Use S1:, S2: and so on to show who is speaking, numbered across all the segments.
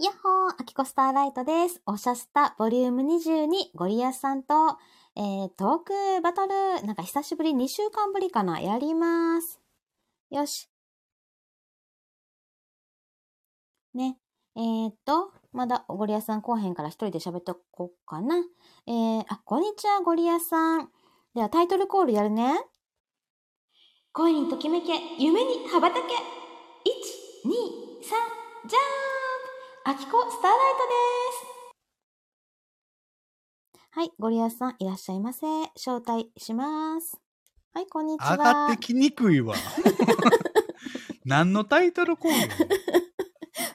S1: やっほー、アキコスターライトです。おしゃスタボリューム22、ゴリアスさんと、えー、トークバトル、なんか久しぶり、2週間ぶりかな、やります。よし。ね。えー、っと、まだゴリアスさん来うへんから一人で喋っておこうかな。えー、あ、こんにちは、ゴリアスさん。ではタイトルコールやるね。恋にときめけ、夢に羽ばたけ。1、2、3、じゃーんあきこスターライトです。はい、ゴリアスさんいらっしゃいませ。招待します。はい、こんにちは。
S2: 上がってきにくいわ。何のタイトルコール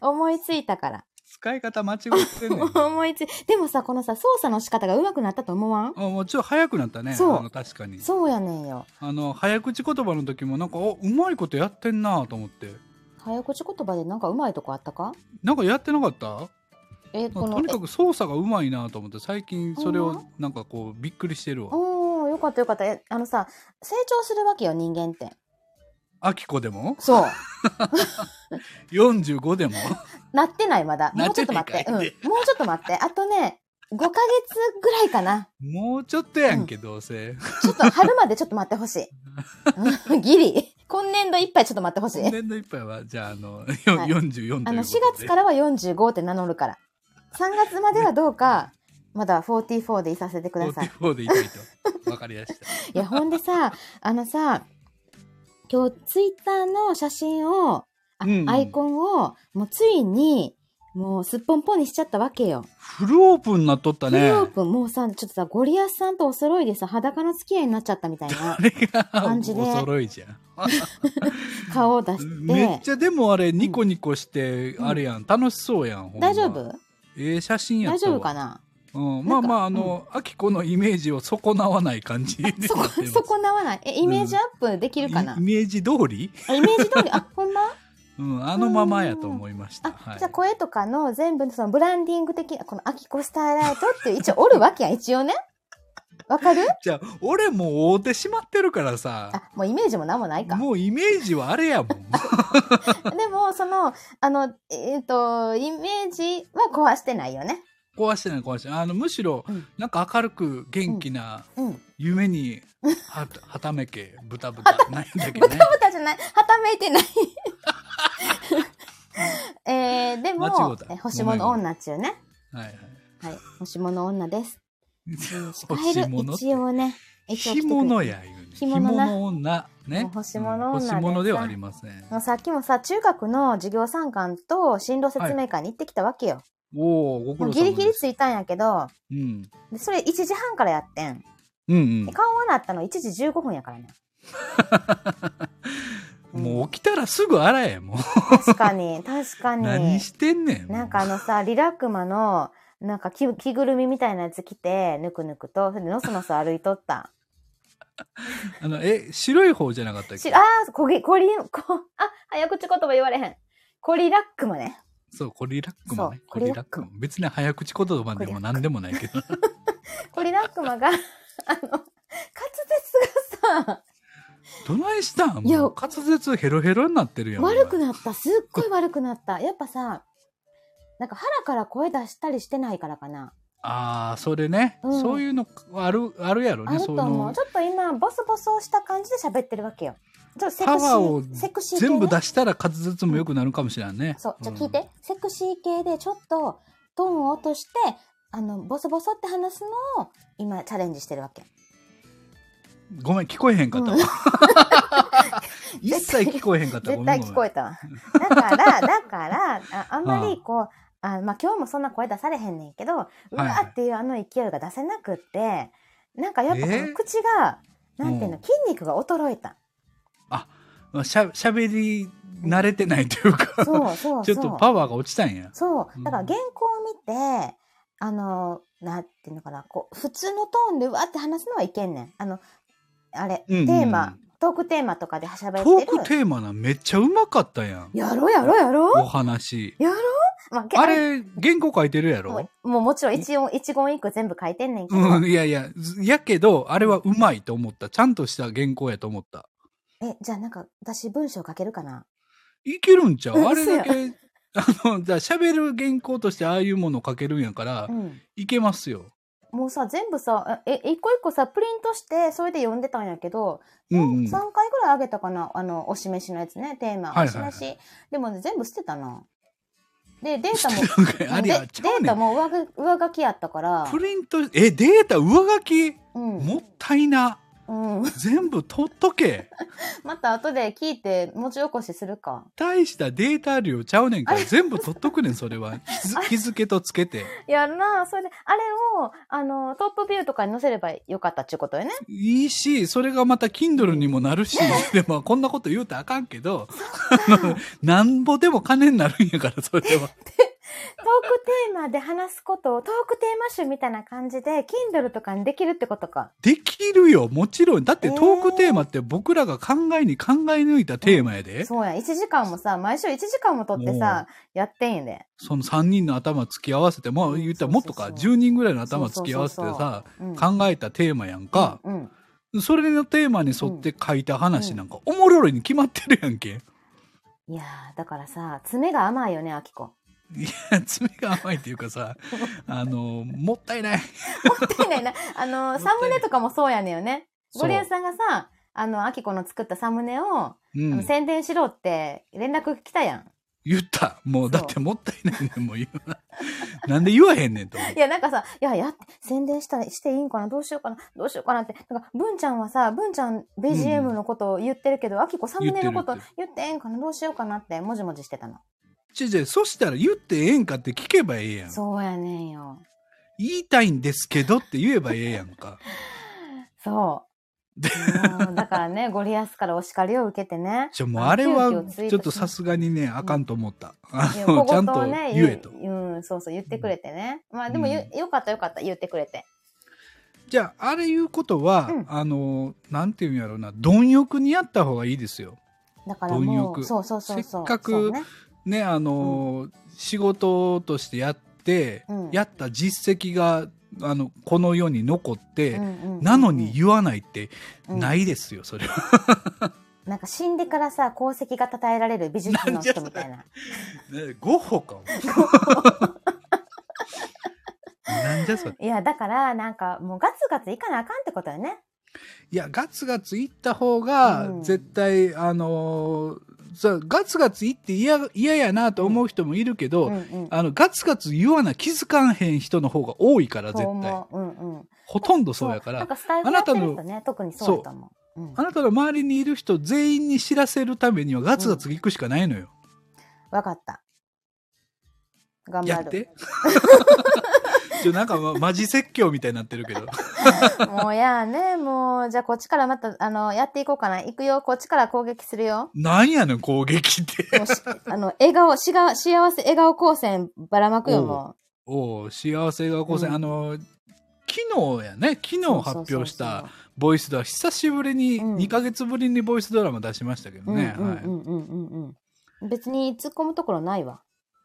S1: 思いついたから。
S2: 使い方間違ってんねん。
S1: 思いつい、でもさ、このさ、操作の仕方が上手くなったと思わん？
S2: あもうちょっと早くなったね。
S1: そう
S2: 確かに。
S1: そうやねんよ。
S2: あの、早口言葉の時もなんか、お、うまいことやってんなと思って。
S1: 早口言葉でなんか上手いとこあったか？
S2: なんかやってなかった？
S1: え、この、
S2: とにかく操作がうまいなと思って、最近それをなんかこう、びっくりしてるわ。
S1: おー、よかったよかった。え、あのさ、成長するわけよ、人間って。
S2: アキコでも？
S1: そう。
S2: ?45 でも？
S1: なってない、まだ。もうちょっと待って。うん。も
S2: う
S1: ちょっと待って。あとね、5ヶ月ぐらいかな。
S2: もうちょっとやんけ、どうせ。
S1: ちょっと春までちょっと待ってほしい。うんギリ。今年度いっぱいちょっと待ってほしい。
S2: 今年度いっぱいは、じゃあ、あの、よ
S1: はい
S2: 44と。
S1: あの、4月からは45って名乗るから。3月まではどうか、まだ44でいさせてください。
S2: 44でいたいと。わかりました。
S1: いや、ほんでさ、あのさ、今日ツイッターの写真を、
S2: うん
S1: アイコンを、もうついに、もうすっぽんぽんにしちゃったわけよ。
S2: フルオープンになっとったね。
S1: フルオープン、もうさ、ちょっとさ、ゴリアスさんとお揃いでさ、裸の付き合いになっちゃったみたいな感じで。
S2: お揃いじゃん。
S1: 顔を出して。
S2: めっちゃでもあれニコニコして、
S1: うん
S2: あれやん、楽しそうやん。ま。
S1: 大丈夫？
S2: ええ写真や
S1: 大丈夫かな？
S2: うん、まあまあ、あの、アキコのイメージを損なわない感じで
S1: そこ
S2: やってま、す
S1: そこなわない？え、イメージアップできるかな、
S2: イイメージ通り？
S1: あイメージ通り、あ、ほんま？
S2: うん、あのままやと思いました。
S1: あ、
S2: はい
S1: じゃあ声とかの全部のそのブランディング的な、このアキコスターライトっていう一応おるわけやん、一応ね。わかる？
S2: じゃあ、俺もう会うてしまってるからさ、
S1: あ、もうイメージもなんもないか。
S2: もうイメージはあれやもん。
S1: でも、その、あの、えっ、と、イメージは壊してないよね。
S2: 壊してない壊してない。あの、むしろ
S1: うん、
S2: なんか明るく元気な
S1: うん。
S2: 夢には、はためけ、ブタブタ、ないんだけどね。
S1: ブタブタじゃない。はためいてない。えー、でも星物女っちゅうね。
S2: はいはい。
S1: はい。星物女です。一応ね。
S2: 干物や言うね。
S1: 干物な
S2: 干物女。ね。
S1: 星物女
S2: 星物ではありません。
S1: もうさっきもさ、中学の授業参観と進路説明会に行ってきたわけよ。
S2: おお、ご苦労。
S1: ギリギリ着いたんやけど、
S2: うん。
S1: でそれ1時半からやってん。
S2: うん
S1: で顔はなったの1時15分やからね。
S2: うん。もう起きたらすぐ洗え、もう。
S1: 確かに、確かに。
S2: 何してんねん。
S1: なんかあのさ、リラックマの、なんか着着ぐるみみたいなやつ着て、ぬくぬくと、それでのそのそ歩いとった。
S2: あの、え、白い方じゃなかったっけ？
S1: しあー、こぎ、こり、こ、あ、早口言葉言われへん。コリラックマね。
S2: そう、コリラックもね。コリラックも。別に早口言葉でも何でもないけど。
S1: コリラックマが、あの、滑舌がさ、
S2: どないしたん？
S1: いや
S2: もう滑舌ヘロヘロになってるやん。
S1: 悪くなった。すっごい悪くなった。やっぱさ、なんか腹から声出したりしてないからかな。
S2: ああ、それね、
S1: うん
S2: そういうのある、あるやろね、
S1: あると思う。
S2: の
S1: ち。ょっと今、ボソボソした感じで喋ってるわけよ。ちょっとセクシ
S2: パワーを
S1: ー、セクシー系、ね。
S2: 全部出したら滑舌も良くなるかもしれんね。
S1: そう、じゃあ
S2: ん
S1: 聞いて。セクシー系でちょっとトーンを落として、あの、ボソボソって話すのを今チャレンジしてるわけ。
S2: ごめん、聞こえへんかったわ。
S1: う ん
S2: 一切聞こえへんかった。
S1: 絶対聞こ
S2: え
S1: えたわ。だから、だから、あ あんまりこう、あまあ今日もそんな声出されへんねんけど、うわーっていうあの勢いが出せなくって、なんかやっぱ口が、なんていうの、
S2: うん
S1: 筋肉が衰えた。
S2: しゃ、しゃべり慣れてないというか、
S1: そうそう。
S2: ちょっとパワーが落ちたんや。
S1: そう。だから原稿を見て、あの、なんていうのかな、こう、普通のトーンでうわって話すのはいけんねん。あの、あれ、
S2: うんうん
S1: テーマ、トークテーマとかで喋ってる。
S2: トークテーマな、めっちゃうまかったやん。
S1: やろうやろうやろ
S2: お話。
S1: やろう、まあ、け
S2: あれ、原稿書いてるやろ？
S1: もうもうもちろん一音、一言一句全部書いてんねんけど。
S2: うん、いやいや、ずやけど、あれはうまいと思った。ちゃんとした原稿やと思った。
S1: え、じゃあなんか、私文章書けるかな？い
S2: けるんちゃう？
S1: うん
S2: あれだけ、あの、じゃあ喋る原稿としてああいうものを書けるんやから、
S1: うん。
S2: いけますよ。
S1: もうさ、全部さ、え、一個一個さ、プリントして、それで読んでたんやけど、
S2: うんうん。
S1: 3回ぐらいあげたかな？あの、お示しのやつね、テーマ。
S2: はいはいはい
S1: お示し。でもね、全部捨てたな。で、データも。データも上書上書きやったから、
S2: プリント、え、データ上書き？
S1: うん。
S2: もったいな。
S1: うん。
S2: 全部取っとけ。
S1: また後で聞いて、文字起こしするか。
S2: 大したデータ量ちゃうねんから、全部取っとくねん、それは。日付とつけて。
S1: やるなそれで、あれを、あの、トップビューとかに載せればよかったっていうことよね。
S2: いいし、それがまた Kindle にもなるし、でもこんなこと言うたらあかんけど、なんぼでも金になるんやから、それは。
S1: トークテーマで話すことを、トークテーマ集みたいな感じで、Kindle とかにできるってことか。
S2: できるよ、もちろん。だってトークテーマって僕らが考えに考え抜いたテーマやで。
S1: そうや、1時間もさ、毎週1時間も取ってさ、やってんやで。
S2: その3人の頭突き合わせて、もう言ったらもっとか、
S1: そうそうそう
S2: 10人ぐらいの頭突き合わせてさ、
S1: うん
S2: 考えたテーマやんか。
S1: うん。
S2: それのテーマに沿って書いた話なんか、おもろいに決まってるやんけ。
S1: いやー、だからさ、爪が甘いよね、あきこ。
S2: いや、爪が甘いっていうかさ、あの、もったいない。
S1: もったいないな。あの、サムネとかもそうやねんよね。ゴリアスさんがさ、あの、あきこの作ったサムネを、
S2: うん。
S1: 宣伝しろって連絡来たやん。
S2: 言った。もう、だってもったいないねん、もう言うな。なんで言わへんねんと
S1: いや、なんかさ、いや、やって、宣伝した、していいんかな？どうしようかな？どうしようかなって。なんか、文ちゃんはさ、文ちゃん BGM のことを言ってるけど、あきこサムネのこと
S2: 言ってる
S1: 言ってええんかな？どうしようかなって、もじもじしてたの。
S2: ちょちょ、そしたら言ってええんかって聞けばええやん。
S1: そうやねんよ。
S2: 言いたいんですけどって言えばええやんか。
S1: そう。だからね、ゴリアスからお叱りを受けてね。
S2: ちょ、もうあれは、ちょっとさすがにね、あかんと思った。あ
S1: いや
S2: の、ちゃんと
S1: 小言
S2: えと。
S1: うん、そうそう、言ってくれてね。まあでもよ、
S2: う
S1: よかったよかった、言ってくれて。
S2: じゃあ、あれいうことは、
S1: うん
S2: あの、なんていうんやろうな、貪欲にやった方がいいですよ。
S1: だからも
S2: 貪欲
S1: う、そうそうそうそう。
S2: せっかく
S1: ね
S2: ね、あの、仕事としてやって、
S1: うん
S2: やった実績が、あの、この世に残って、
S1: うんうんうんうん
S2: なのに言わないって、
S1: うん
S2: ないですよ、それは。
S1: なんか死んでからさ、功績が称えられる美術の人みたいな。
S2: ねゴッホかも。なんじゃそれ。
S1: いや、だから、なんか、もうガツガツいかなあかんってことよね。
S2: いや、ガツガツいった方が
S1: う、ん
S2: 絶対、あのーさガツガツいって嫌嫌やなと思う人もいるけど、
S1: うんうん。
S2: あの、ガツガツ言わな気づかんへん人の方が多いから、絶対。
S1: 思う。うんうん。
S2: ほとんどそうやから、
S1: なんかスタイルやってる人ね、特にそうだと思う。うん
S2: あなたの周りにいる人全員に知らせるためにはガツガツ行くしかないのよ。
S1: わかった。頑張る。
S2: やって。ちょ、なんか、ま、マジ説教みたいになってるけど。
S1: もうやね、もう、じゃあこっちからまた、あの、やっていこうかな。行くよ、こっちから攻撃するよ。
S2: なんやねん、攻撃って。
S1: あの、笑顔、しが、幸せ笑顔光線ばらまくよ、
S2: おう
S1: も
S2: おう幸せがこせ、
S1: うん
S2: あの、昨日やね、昨日発表したボイスドラマ、久しぶりに、
S1: うん
S2: 2ヶ月ぶりにボイスドラマ出しましたけど。ね。はい。
S1: 別に突っ込むところないわ。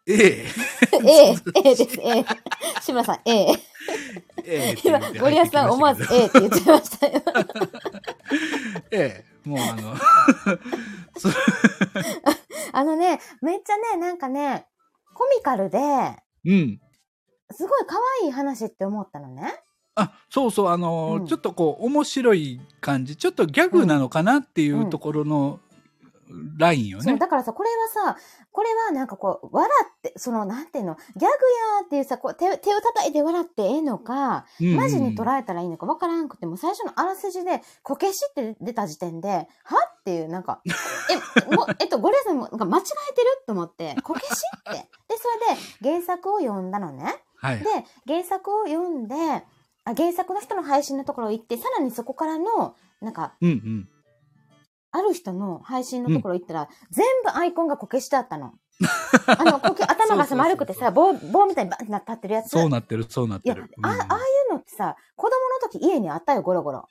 S2: ええ、
S1: ええ、ええです、ええ。志村さん、ええ。
S2: ええ
S1: 今ゴリアスさん思わず、ええって言っちゃいましたよ。
S2: ええ、もうあの、
S1: あのね、めっちゃね、なんかね、コミカルで、
S2: うん。
S1: すごい可愛い話って思ったのね。
S2: あ、そうそう、あの、
S1: うん
S2: ちょっとこう、面白い感じ、ちょっとギャグなのかなっていうところのラインよね。
S1: だからさ、これはさ、これはなんかこう、笑って、その、なんていうの、ギャグやーっていうさ、こう手、手を叩いて笑ってええのか、
S2: うんうん
S1: マジに捉えたらいいのかわからんくても、最初のあらすじで、こけしって出た時点で、はっていう、なんか、え、も、えっと、ゴリラさんも、なんか間違えてると思って、こけしって。で、それで原作を読んだのね。
S2: はい
S1: で。、原作を読んで、あ原作の人の配信のところ行って、さらにそこからの、なんか、
S2: うんうん。
S1: ある人の配信のところ行ったら、全部アイコンがこけしだったの。あの、こけ、頭がさ、丸くてさ、棒、棒みたいにバンってな立ってるやつ。
S2: そうなってる、そうなってる。
S1: あ、ああ
S2: うん
S1: いうのってさ、子供の時家にあったよ、ゴロゴロ。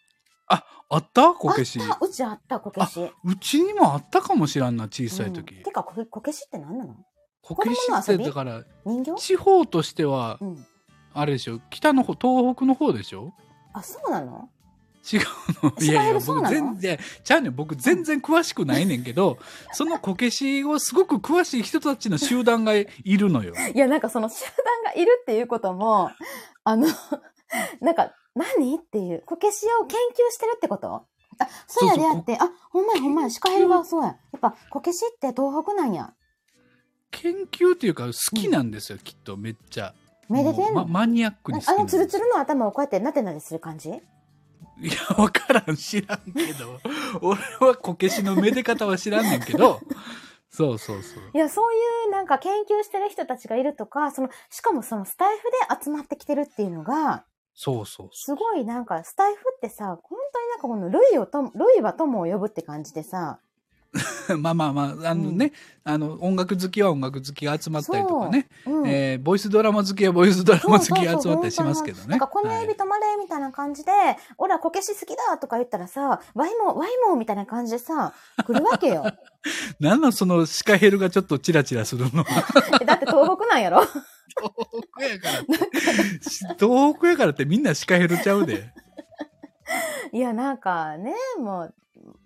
S2: あった？こけし
S1: あ。った、うちあった、こけし。
S2: うちにもあったかもしらんな、小さい時。
S1: うんてか、こけ、こけしって何なの？
S2: こけしってだから、
S1: 人形？
S2: 地方としては
S1: う、ん。
S2: あれでしょ、北の方、東北の方でしょ？
S1: あ、そうなの？
S2: 違うの。いやいや、僕全然、ちゃうねん。僕全然詳しくないねんけど、そのこけしをすごく詳しい人たちの集団がいるのよ。
S1: いや、なんかその集団がいるっていうことも、あの、なんか、何っていう、こけしを研究してるってこと？あ、そうやであって、あ、ほんまやほんまや、シカヘルがそうや。やっぱ、こけしって東北なんや。
S2: 研究っていうか好きなんですよ、きっとめっちゃ。
S1: めでてんの、
S2: まマニアックに好き
S1: あのツルツルの頭をこうやってなでなでする感じ？
S2: いや、わからん、知らんけど。俺はこけしのめで方は知らんねんけど。そうそうそう。
S1: いや、そういうなんか研究してる人たちがいるとか、その、しかもそのスタイフで集まってきてるっていうのが、
S2: そうそうそ
S1: すごいなんかスタイフってさ、本当になんかこの類をとも、類は友を呼ぶって感じでさ、
S2: う。まあまあまあ、あのね、あの、音楽好きは音楽好きが集まったりとかね。
S1: うん。
S2: えーボイスドラマ好きはボイスドラマ好きが集まったりしますけどね。
S1: なんかこの
S2: はい
S1: エビ止まれみたいな感じで、俺はこけし好きだとか言ったらさ、ワイも、ワイもみたいな感じでさ、来るわけよ。
S2: なんなんそのシカヘルがちょっとチラチラするの。
S1: えだって東北なんやろ？
S2: 東北やからって。東北やからってみんなシカヘルちゃうで。
S1: いや、なんかね、もう、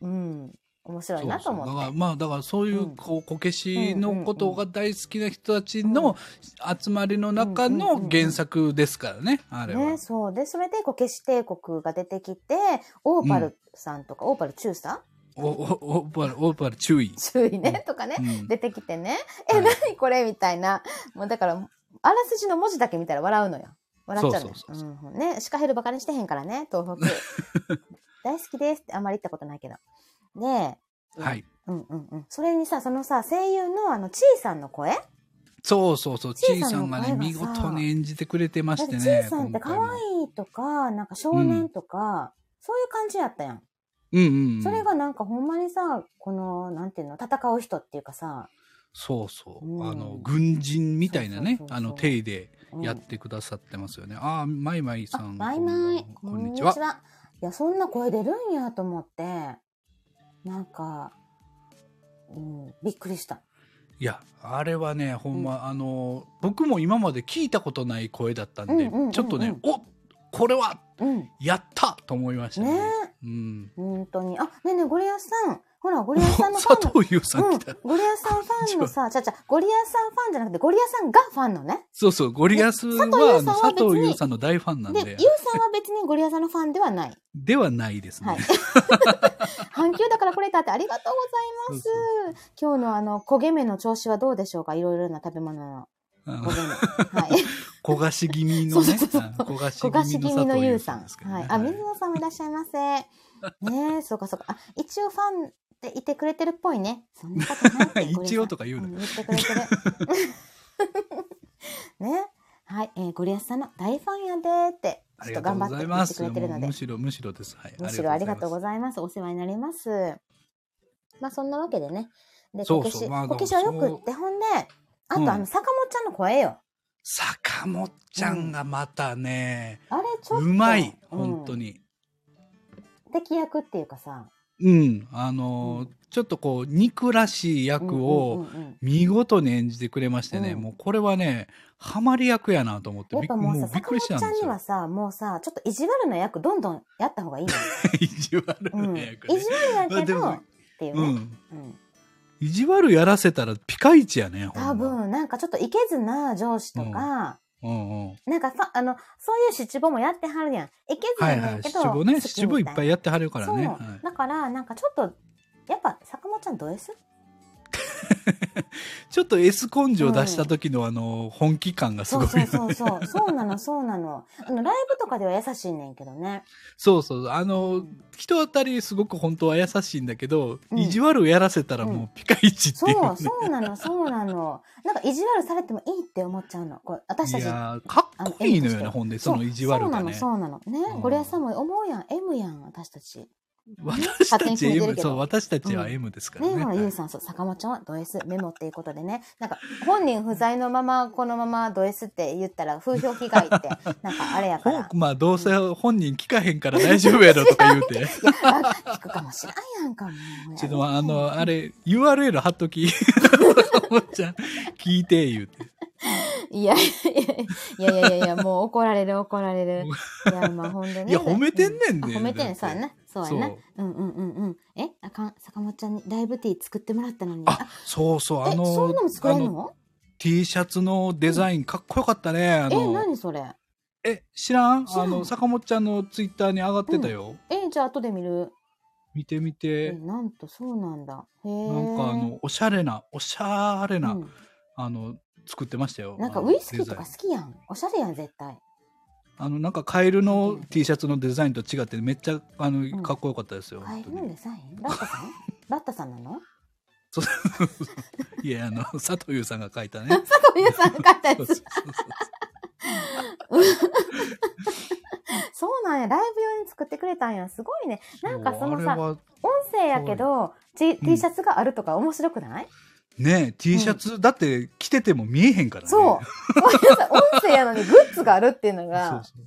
S1: うん、面白いなと思って。
S2: そうそうだからまあだからそういううんこうこけしのことが大好きな人たち
S1: うん
S2: の集まりの中
S1: うんうんうん
S2: の
S1: うん
S2: 原作ですからね、あれは。
S1: ね、そう。で、それで、こけし帝国が出てきて、オーパルさんとか、オーパル中佐？
S2: お、お、オーパル、オーパル注意。
S1: 注意ね、とかね、
S2: うん
S1: 出てきてね、え、
S2: はい
S1: 何これ？みたいな。もうだから、あらすじの文字だけ見たら笑うのよ。笑っちゃうのよ。
S2: そうそうそう
S1: うんね、シカヘルバカにしてへんからね、東北。大好きですってあんまり言ったことないけど。で、
S2: はい。
S1: うんうんうん。それにさ、そのさ、声優のあの、ちーさんの声？
S2: そうそうそう、ち
S1: ちいさん
S2: がね、見事に演じてくれてましててね。
S1: ちーさんって可愛いとか、なんか少年とか、そういう感じやったやん。
S2: うんうんうん。
S1: それがなんかほんまにさ、この、なんていうの、戦う人っていうかさ、
S2: そうそう。
S1: うん
S2: あの、軍人みたいなね
S1: そうそう、そうそう
S2: あの、体で
S1: うん
S2: やってくださってますよね。ああ、マイマイさ
S1: あ、
S2: ん。
S1: マイマイ。
S2: こんにちは。
S1: いや、そんな声出るんやと思って、なんか、うん、びっくりした。
S2: いや、あれはね、ほんま、あの、僕も今まで聞いたことない声だったんで、
S1: うんうんうんうん
S2: ちょっとね、おこれは、
S1: うん。
S2: やったと思いましたね。
S1: ね
S2: うん。
S1: 本当に。あ、ねえねえ、ゴリアスさん。ほら、ゴリアスさんのファンの。
S2: 佐藤優さん来た。
S1: うん、ゴリアスさんファンのさ、ちゃちゃ、ゴリアスさんファンじゃなくて、ゴリアスさんがファンのね。
S2: そうそう、ゴリアスは、
S1: 佐藤優さんは
S2: あの佐藤優さんの大ファンなん
S1: で、
S2: で
S1: ユウ、さんは別にゴリアスさんのファンではない。
S2: ではないですね。
S1: はい。阪急だからこれだってありがとうございます。今日のあの、焦げ目の調子はどうでしょうか？いろいろな食べ物の焦げ目。はい。
S2: 焦がし気味のね、焦がし
S1: 気味のゆうさん。はい。あ、水野さんもいらっしゃいませ。ねえ、そうかそうか。あ、一応ファンでいてくれてるっぽいね。そんなことない。
S2: 一応とか言うな
S1: ゴリアスさんん言ってくれてる。ね。はい。えー、ゴリアスさんの大ファンやでーって、
S2: あ
S1: ちょっと頑張って言ってく。れてるので
S2: む。しろ、むしろです。はい。
S1: むしろありがとうございます。お世話になります。まあそんなわけでね。で、こけし、こけしはよくって、ほんで、あと、
S2: うん
S1: あの、坂本ちゃんの声よ。
S2: 坂本ちゃんがまたね、
S1: あれちょっと。
S2: うまい、
S1: うん
S2: 本当に。
S1: 敵役っていうかさ。
S2: うん。あのー
S1: うん
S2: ちょっとこう、憎らしい役を見事に演じてくれましてね、
S1: うん
S2: もうこれはね、ハマり役やなと思って
S1: やっぱもうさ、坂本ちゃん。にはさ、もうさ、ちょっと意地悪な役どんどんやった方がいいのよ。
S2: 意地悪
S1: うん。
S2: な
S1: 意
S2: 役ね。
S1: 地悪やけど、っていうね。
S2: うん。
S1: うん。
S2: 意地悪やらせたらピカイチやね、
S1: 多。分、なんかちょっといけずな上司とか、
S2: うんうん。
S1: なんかさ、あの、そういう七五もやってはるやん。いけず
S2: はいはい。
S1: やねんけど。
S2: 七五ね。七五いっぱいやってはるからね。
S1: そう。
S2: はい
S1: だから、なんかちょっと、やっぱ坂本ちゃんどうです
S2: ちょっと S 根性出した時のあの、本気感がすごい。
S1: そうそうそうそう。そうなの、そうなの。あの、ライブとかでは優しいねんけどね。
S2: そうそう。あの、人当たりすごく本当は優しいんだけど、
S1: うん
S2: 意地悪やらせたらもうピカイチっていう、ね
S1: そう、そうなの、そうなの。なんか意地悪されてもいいって思っちゃうの。こう私たち。
S2: いやーかっこいいのよね、
S1: あの
S2: ほんで、その意地悪がね。
S1: そうなの、そうなの。ね、
S2: うん
S1: ゴリアスさんも思うやん。M やん、私たち。
S2: 私たち M、そう、私たちは
S1: うん
S2: M ですから
S1: ね、
S2: ね。
S1: ほら、ゆうさん、そう、坂本ちゃんはド S メモっていうことでね。なんか、本人不在のまま、このままド S って言ったら、風評被害って、なんかあれやから。
S2: まあ、どうせ本人聞かへんから大丈夫やろとか言うて。
S1: いや、あ聞くかもしらんやんか、もう。
S2: ちょっとあの、あれ、URL 貼っとき。坂本ちゃん、聞いて、言うて。
S1: いやいやいやいやいや、もう怒られる怒られる。いや、まあほんでね。
S2: いや褒めてんねんね
S1: うあ褒めてんねん、そうやな。そうやな
S2: そう。
S1: うんうんうんうん。え？あかん、坂本ちゃんにライブティー作ってもらったのに。
S2: あ、そうそう、あ
S1: え、
S2: の、
S1: そういうのも作れるの
S2: ？T シャツのデザインかっこよかったね。あ
S1: え、
S2: の、
S1: 何それ？
S2: え、知らん？あの、坂本ちゃんのツイッターに上がってたよ。
S1: え、じゃあ後で見る？
S2: 見てみ
S1: え、
S2: て。
S1: なんとそうなんだ。へえ。
S2: なんかあの、おしゃれな、おしゃれな、
S1: うん
S2: あの、作ってましたよ。
S1: なんかウイスキーとか好きやん。おしゃれやん、絶対。
S2: あの、なんかカエルの
S1: うん
S2: T シャツのデザインと違ってめっちゃ、あ
S1: ん
S2: の、かっこよかったですよ。
S1: カエルのデザイン？ラッタさん？ラッタさんなの？
S2: いや、あの、佐藤優さんが書いたね。
S1: 佐藤優さんが書いたやつ
S2: そう。
S1: なんや。ライブ用に作ってくれたんや。すごいね。なんかそのさ、音声やけど、T, T シャツがあるとか面白くない、
S2: ね T シャツ、だって着てても見えへんからね。
S1: そう。音声やのにグッズがあるっていうの
S2: そう
S1: が、
S2: そう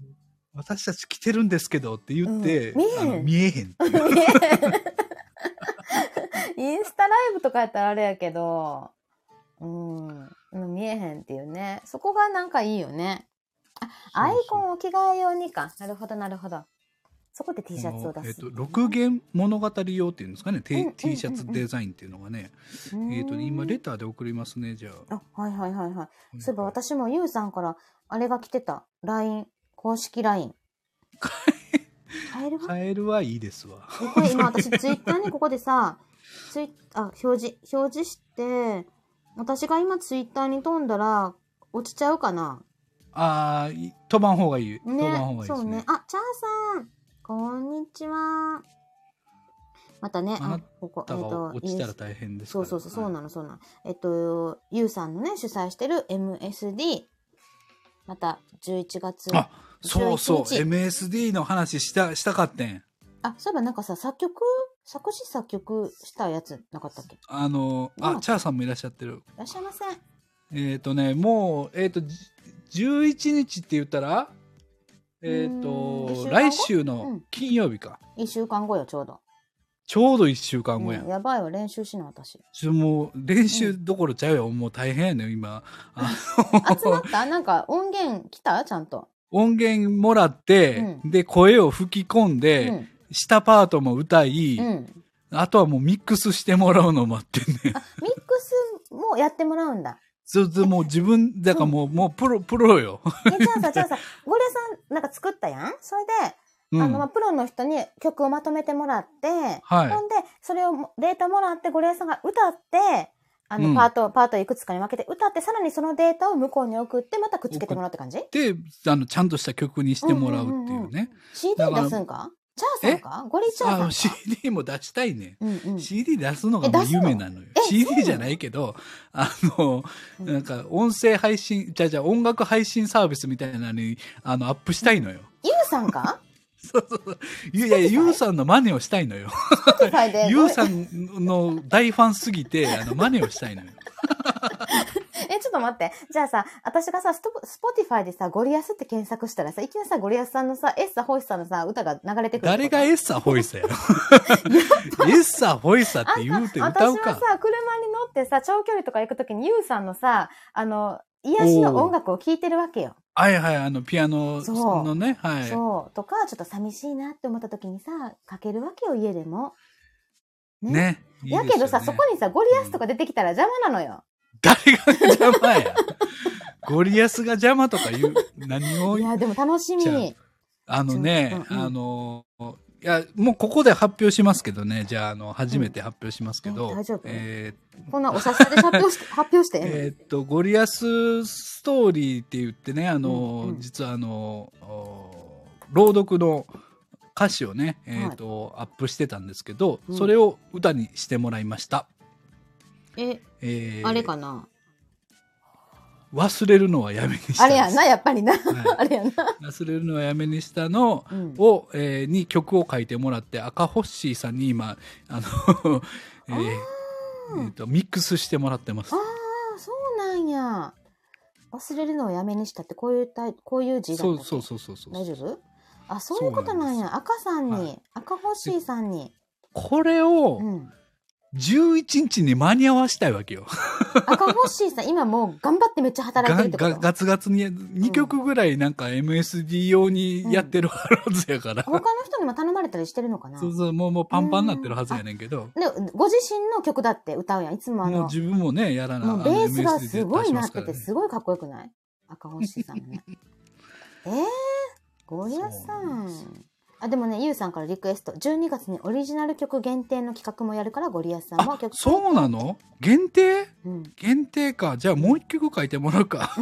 S2: 私たち着てるんですけどって言って、
S1: うん見えへん
S2: 見えへん。
S1: インスタライブとかやったらあれやけど、うん、うん見えへんっていうね。そこがなんかいいよね。あ、アイコンを着替え用にか。なるほど、なるほど。そこで T シャツを出す。
S2: えっと、6弦物語用っていうんですかね、
S1: うん
S2: T,
S1: うんうんうん
S2: T シャツデザインっていうのがね、えっとね、今レ
S1: タ
S2: ターで送りますね、じゃあ。
S1: あ、はいはいはいはい。そういえば私もゆうさんからあれが来てた。LINE、公式 LINE。カエルが
S2: カエルはいいですわ。
S1: えこれ今私ツイッターに ここでさ、ツイあ、表示、表示して、私が今ツイッターに飛んだら落ちちゃうかな？
S2: ああ、い飛ばん方がいい。飛ばん方がいいですね。
S1: そうね。あ、チャーさん、こんにちは。またね、
S2: あ
S1: ここ、えっ、と、
S2: 落ちたら大変です。
S1: そうそうそう、そう
S2: はい
S1: なの、そうなの。えっと、ゆうさんのね、主催してる MSD、また11月。
S2: あそうそう、
S1: 11日
S2: MSD の話した、したかってん。
S1: あ、そういえばなんかさ、作曲、作詞作曲したやつなかったっけ？い
S2: あの、あ、
S1: うん
S2: チャーさんもいらっしゃってる。
S1: らっしゃいませ。
S2: えっ、とね、もう、えっ、と、じ11日って言ったら、えっ、
S1: うーん
S2: と来週
S1: う
S2: の
S1: ん
S2: 金曜日か。
S1: 一週間後よ、ちょうど。
S2: ちょうど1週間後や。
S1: うんんやばいわ、練習しな、私。
S2: ちょもう練習どころちゃうよ。もう大変やねん今。あ
S1: 集まった？なんか音源来た？ちゃんと。
S2: 音源もらって、
S1: う
S2: で、声を吹き込んで、
S1: うん。
S2: 下パートも歌い、
S1: うん。
S2: あとはもうミックスしてもらうのを待ってんね
S1: ミックスもやってもらうんだ。
S2: それでもう自分、だからもう、もうプロ、プロよ。
S1: え、じゃあさ、じゃあさ、ゴリアさんなんか作ったやんそれで、
S2: うん。
S1: あの、まあ、プロの人に曲をまとめてもらって、
S2: はい
S1: ほんで、それをもデータもらって、ゴリアさんが歌って、あの、
S2: うん
S1: パート、パートいくつかに分けて歌って、さらにそのデータを向こうに送って、またくっつけてもらうって感じ？
S2: で、あの、ちゃんとした曲にしてもらうっていうね。
S1: ?CD
S2: だから
S1: 出すんか？チャーさんか？ゴリチャーさんか
S2: ？CD も出したいね。
S1: うんうん。
S2: CD 出すのがもう夢なのよ CD
S1: の？
S2: じゃないけど、あの、
S1: うん
S2: なんか音声配信、じゃあじゃあ音楽配信サービスみたいなのに、あの、アップしたいのよ。
S1: ユウさんか？
S2: そうそうそう。いやいや、ユウさんの真似をしたいのよ。ユウさんの大ファンすぎて、あの、真似をしたいのよ。
S1: え、ちょっと待って。じゃあさ、私がさ、スポティファイでさ、ゴリアスって検索したらさ、いきなりさ、ゴリアスさんのさ、エッサホイスさんのさ、歌が流れてくる。
S2: 誰がエッサホイサやろ？エッサホイサって言うて歌うか。
S1: 私はさ、車に乗ってさ、長距離とか行くときにユウさんのさ、あの、癒しの音楽を聴いてるわけよ。
S2: はいはい、あの、ピアノのね、はい。
S1: そう。とか、ちょっと寂しいなって思ったときにさ、かけるわけよ、家でも。ね。
S2: ね。ね
S1: やけどさ、そこにさ、ゴリアスとか出てきたら邪魔なのよ。
S2: 誰が邪魔や。ゴリアスが邪魔とか言う、何を
S1: いや、でも楽しみ。
S2: あのね、
S1: うんうん。
S2: あの、いや、もうここで発表しますけどね、じゃあ、あの、初めて発表しますけど、
S1: うん。え大丈夫。
S2: え
S1: こんなおさで発表して、発表して
S2: ー
S1: え
S2: っと、ゴリアスストーリーって言ってね、あの、
S1: うんうん。
S2: 実はあの、お朗読の歌詞をね、えーっと、アップしてたんですけど、
S1: うん。
S2: それを歌にしてもらいました。
S1: え、
S2: えー
S1: あれかな？
S2: 忘れるのはやめにした
S1: あれやんな、やっぱりな。
S2: は
S1: あれやんな。
S2: 忘れるのはやめにしたの
S1: うん
S2: を、えーに曲を書いてもらって、赤ホッシーさんに今、あの、えーえーと、ミックスしてもらってます
S1: あ。あ、そうなんや。忘れるのをやめにしたって、こういうタイ、こういう字だったっけ？
S2: そうそうそうそうそう。
S1: 大丈夫？あ、そういうことなんや。赤さんに、
S2: はい
S1: 赤星さんに。
S2: これを
S1: うん。
S2: 11日に間に合わしたいわけよ。
S1: 赤星さん、今もう頑張ってめっちゃ働いて
S2: が
S1: るってこと？
S2: がガツガツに2曲ぐらいなんか MSD 用にやってるはずやから。
S1: 他の人にも頼まれたりしてるのかな？
S2: そうそう、もうもうパンパンになってるはずやねんけど。
S1: で、ご自身の曲だって歌うやん。いつもあの、
S2: もう自分もね、やらな
S1: もうベースがすごいなってて、
S2: す
S1: ごいかっこよくない？赤星さんのね。えー、ゴリアさ
S2: ん。
S1: あ、でもね、ゆうさんからリクエスト。12月にオリジナル曲限定の企画もやるから、ゴリアさんも
S2: あ
S1: 曲、
S2: そうなの？限定？
S1: うん。
S2: 限定か。じゃあもう一曲書いてもらうか。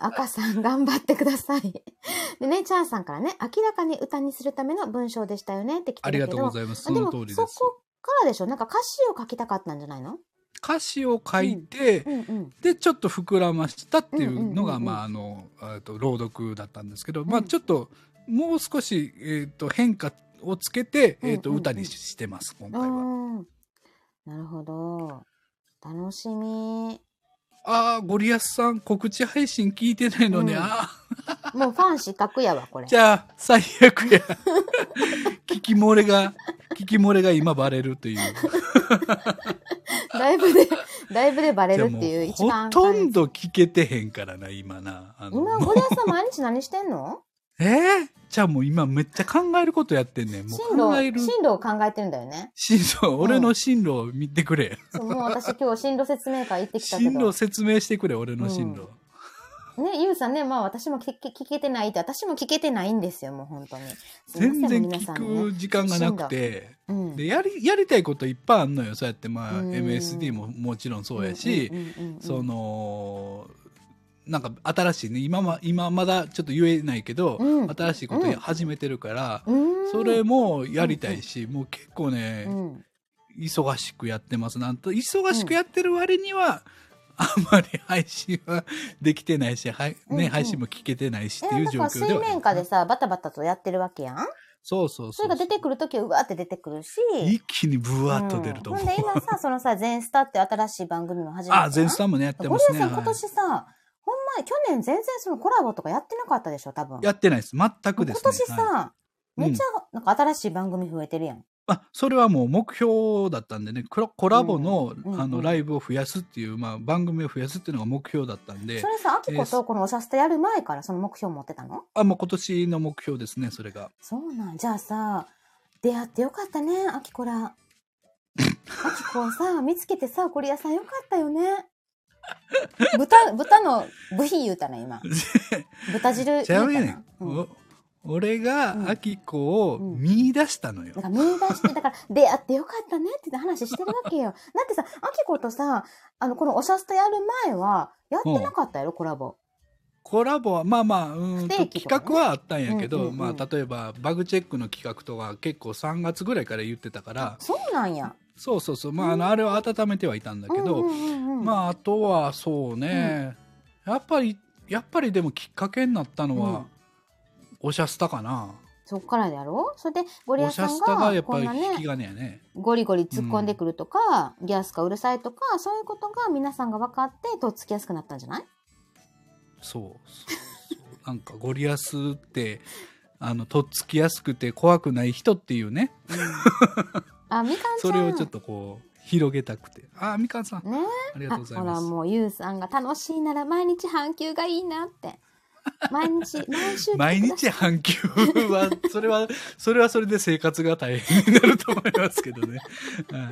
S1: 赤さん頑張ってください。でね、チャーさんからね、明らかに歌にするための文章でしたよねって来て
S2: ありが。とうございます。その通りです。
S1: そこからでしょなんか歌詞を書きたかったんじゃないの
S2: 歌詞を書いて、
S1: うんうん。
S2: で、ちょっと膨らましたっていうのが、
S1: うんうんうんうん
S2: まあ、あの、と朗読だったんですけど、
S1: ん
S2: まあ、ちょっと、もう少し、えっと、変化をつけて、えっと、
S1: うんうんうん
S2: 歌にしてます、今回は。
S1: うん。なるほど。楽しみ。
S2: ああ、ゴリアスさん、告知配信聞いてないのね。
S1: うん
S2: あ
S1: もうファン失格やわ、これ
S2: あ、。じゃあ、最悪や。聞き漏れが、聞き漏れが今バレるという。
S1: ライブで、ライブでバレるっていう
S2: う、
S1: 一番
S2: ほとんど聞けてへんからな、今な。
S1: 今、ゴリアスさん毎日何してんの？
S2: えー、じゃあもう今めっちゃ考えることやってんねん。もう
S1: 進
S2: 考える
S1: 路、。進路を考えてるんだよね。
S2: 進路、俺の進路を見てくれ。
S1: そう、もう私今日進路説明会行ってきたけ
S2: 進路
S1: ど。
S2: 説明してくれ、俺の進路。
S1: ね、ゆうさんね、まあ私も聞け聞けてないって、私も聞けてないんですよ、もう本当に。
S2: 全然聞く時間がなくて。
S1: うん。
S2: で、やり、やりたいこといっぱいあんのよ。そうやって、まあ、
S1: うん
S2: MSD ももちろんそうやし、その、なんか新しいね、今ま、今まだちょっと言えないけど、
S1: うん
S2: 新しいことや始めてるから、
S1: うん
S2: それもやりたいし、もう結構ね、
S1: うん
S2: 忙しくやってます。なんと、忙しくやってる割には、あんまり配信はできてないし、はい、ね、
S1: うんうん
S2: 配信も聞けてないしって
S1: え、
S2: いう状況ではある
S1: 面下でさ、バタバタとやってるわけやん
S2: そうそうそう。
S1: それが出てくるときはうわーって出てくるし。
S2: 一気にブワーっと出ると思う。
S1: ん、ほんで今さ、そのさ、全スタって新しい番組も始めて。
S2: あ、全スタもね、やってますね。
S1: アさん今
S2: は
S1: 年さ、ほんま、去年全然そのコラボとかやってなかったでしょ、多分。
S2: いやってないです。全くですね。
S1: 今年さ、
S2: はい
S1: めっちゃ、なんか新しい番組増えてるやん。
S2: あ、それはもう目標だったんでね、コラコラボの、あの、ライブを増やすっていう、まあ、番組を増やすっていうのが目標だったんで
S1: そ、れさ、アキコとこのおしゃスタやる前からその目標持ってたの？
S2: あ、もう今年の目標ですね、それが。
S1: そうなん。じゃあさ、出会ってよかったね、アキコら。アキコをさ、見つけてさ、ゴリアさんよかったよね。豚、豚の部品言うたな、今。豚汁言うたな。
S2: ちゃうやねん。
S1: うん
S2: お俺
S1: うん。
S2: が、アキコを見出したのよ。
S1: だから見出して、だから 出会ってよかったねって話してるわけよ。だってさ、アキコとさ、あの、このおしゃスタやる前は、やってなかったやろ、コラボ。
S2: コラボは、まあまあ、うーん
S1: ね。
S2: 企画はあったんやけど、
S1: うんうんうん
S2: まあ、例えば、バグチェックの企画とか結構3月ぐらいから言ってたから、
S1: そうなんや。
S2: そうそうそう、まあ、あの、あれを温めてはいたんだけど、
S1: うんうんうんうん、
S2: まあ、あとはそうね、やっぱり、やっぱりでもきっかけになったのは、おしゃスタかな。
S1: そっからやろ？それで、ゴリアさん
S2: がや
S1: が、
S2: っぱり
S1: こんなね、
S2: ね。
S1: ゴリゴリ突っ込んでくるとか、ギャスかうるさいとか、そういうことが皆さんが分かって、とっつきやすくなったんじゃない？
S2: そうそうそう。なんか、ゴリアスって、あの、とっつきやすくて怖くない人っていうね、
S1: あ、みかん。
S2: それをちょっとこう、広げたくて。あ、みかんさん、
S1: ね。
S2: ありがとうございます。
S1: もう、ゆうさんが楽しいなら毎日半休がいいなって。毎日、毎週。
S2: 毎日半休は、それは、それはそれで生活が大変になると思いますけどね。はい、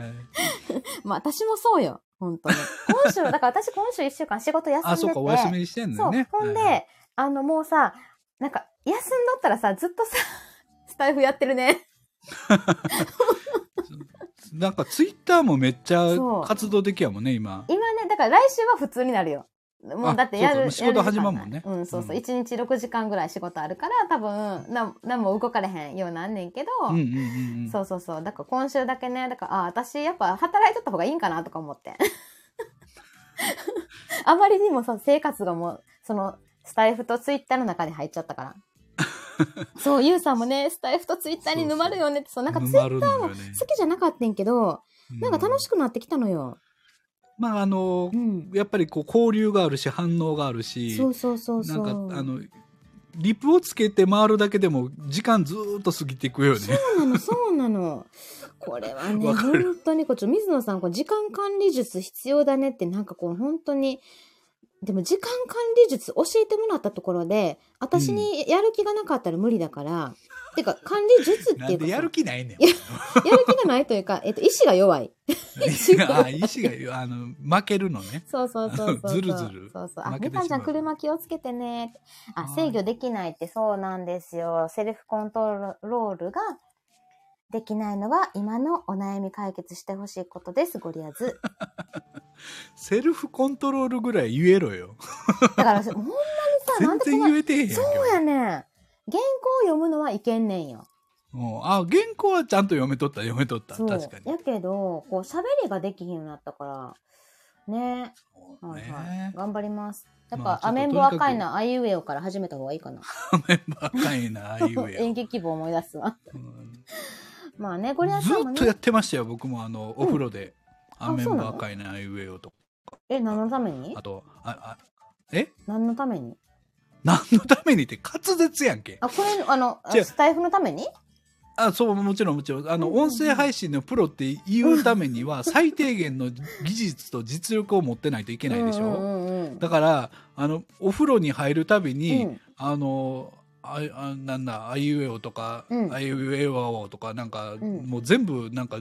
S1: まあ、私もそうよ。本当に。今週、だから私今週一週間仕事休んでて。
S2: あ、そうか、お休みしてんの
S1: そう。ほんで、
S2: はい
S1: あの、もうさ、なんか、休んどったらさ、ずっとさ、スタイフやってるね。
S2: なんかツイッターもめっちゃ活動的やもんね、今。
S1: 今ね、だから来週は普通になるよ。もう
S2: あ
S1: だってやる。
S2: 仕事始まんもんね
S1: うん、そうそう。
S2: うん
S1: 一、日6時間ぐらい仕事あるから、多分、なん、なんも動かれへんようなんねんけど、
S2: うんうんうんうん。
S1: そうそうそう。だから今週だけね、だから、あ、私やっぱ働いとった方がいいんかなとか思って。あまりにもさ、生活がもう、その、スタイフとツイッターの中に入っちゃったから。そう、ゆうさんもね、スタイフとツイッターに沼るよねって、そう、なんかツイッター
S2: 沼るのよね
S1: 好きじゃなかったんけど、なんか楽し
S2: く。
S1: くなってきたのよ。
S2: まあ、あの
S1: う、ん。
S2: やっぱりこう交流があるし、反応があるし、
S1: そうそうそうそう。
S2: なんか、あの、リプをつけて回るだけでも時間ずーっと過ぎていくよね。
S1: そうなの、そうなの。これはね、本当にこう、ちょ水野さん、こう時間管理術必要だねって、なんかこう、本当に、でも時間管理術教えてもらったところで、私にやる気がなかったら無理だから、てか、管理術っていうかさ、
S2: なんでやる気ないねん。
S1: やる気がないというか、えっと、意志が弱い。
S2: あ、意志が、あの、負けるのね。
S1: そうそうそうそう。
S2: ずるずる
S1: そうそう。あ、みかんちゃん車気をつけてね。あ、
S2: はい
S1: 制御できないってそうなんですよ。セルフコントロールができないのが今のお悩み解決してほしいことです、ゴリアス。
S2: セルフコントロールぐらい言えろよ。
S1: だから、ほんまにさ、なん
S2: 全然
S1: でこんな
S2: 言えてへんやんけ。
S1: そうやねん。原稿を読むのはいけんねんよ。
S2: うんあ、原稿はちゃんと読めとった、読めとった。
S1: そう。
S2: 確かに。
S1: やけど、こう、喋りができひんようになったから、ね。はいはい。
S2: ね
S1: 頑張ります。やっぱ、
S2: まあ
S1: アメンボ赤いな、あいうえおから始めた方がいいかな。
S2: メンバーかいな、あ あいうえ
S1: 演劇部思い出すわ。
S2: うん
S1: まあね、ゴリア
S2: ず
S1: スさんもね
S2: っとやっ。てましたよ、僕もあの、お風呂で。
S1: あ
S2: アメン
S1: そうなの？
S2: バーかいな、あいうえおと。
S1: え、何のために？
S2: あと、あ、あ、え？
S1: 何のために？
S2: 何のためにって滑舌やんけ。
S1: あ、これ、あの、あスタイフのために？
S2: あ、そう、もちろんもちろん。あの、音声配信のプロって言うためには、最低限の技術と実力を持ってないといけないでしょ。
S1: う
S2: だから、あの、お風呂に入るたびに、
S1: うん
S2: あの、ああなんだ、あいうえおとか、
S1: うん
S2: あいうえおとか、なんか、
S1: ん
S2: もう全部、なんか、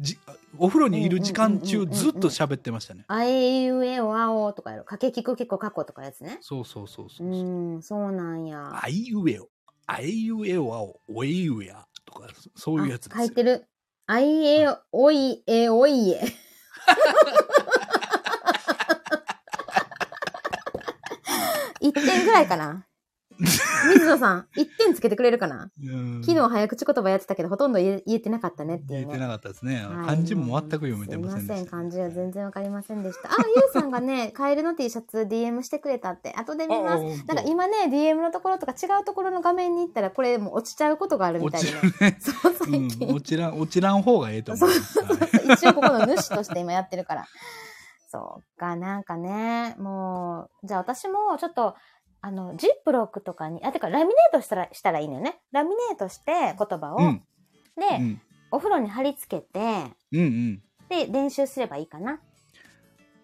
S2: じお風呂にいる時間中ずっと喋ってましたね。
S1: あえいうえおあおとかやろ。かけきくけこかことかやつね。
S2: そうそうそう
S1: う
S2: そう。
S1: ーん、そうなんや。
S2: あいうえお、あいうえおあお、おえいうやとか、そういうやつですよ
S1: あ書い。てる。あいえおいえおいえ。一点ぐらいかな。水野さん、一点つけてくれるかな？
S2: うん
S1: 昨日早口言葉やってたけど、ほとんど言えてなかったねっていうね。
S2: 言えてなかったですね。
S1: はい
S2: 漢字も全く読めてません
S1: すいません。漢字は全然わかりませんでした。あ、ゆうさんがね、カエルの T シャツ DM してくれたって。後で見ます。なんか今ね、DM のところとか違うところの画面に行ったら、これもう落ちちゃうことがあるみたい
S2: 落
S1: で、
S2: ちるね。
S1: そう、
S2: う
S1: 最近。
S2: ん、落ちらん、落ちらん方がええと思う。はい
S1: 一応ここの主として今やってるから。そうか、なんかね、もう、じゃあ私もちょっと、あの、ジップロックとかに、あ、てかラミネートしたら、したらいいのよね。ラミネートして言葉を、
S2: うん。
S1: で、
S2: うん。
S1: お風呂に貼り付けて、
S2: うんうん。
S1: で、練習すればいいかな。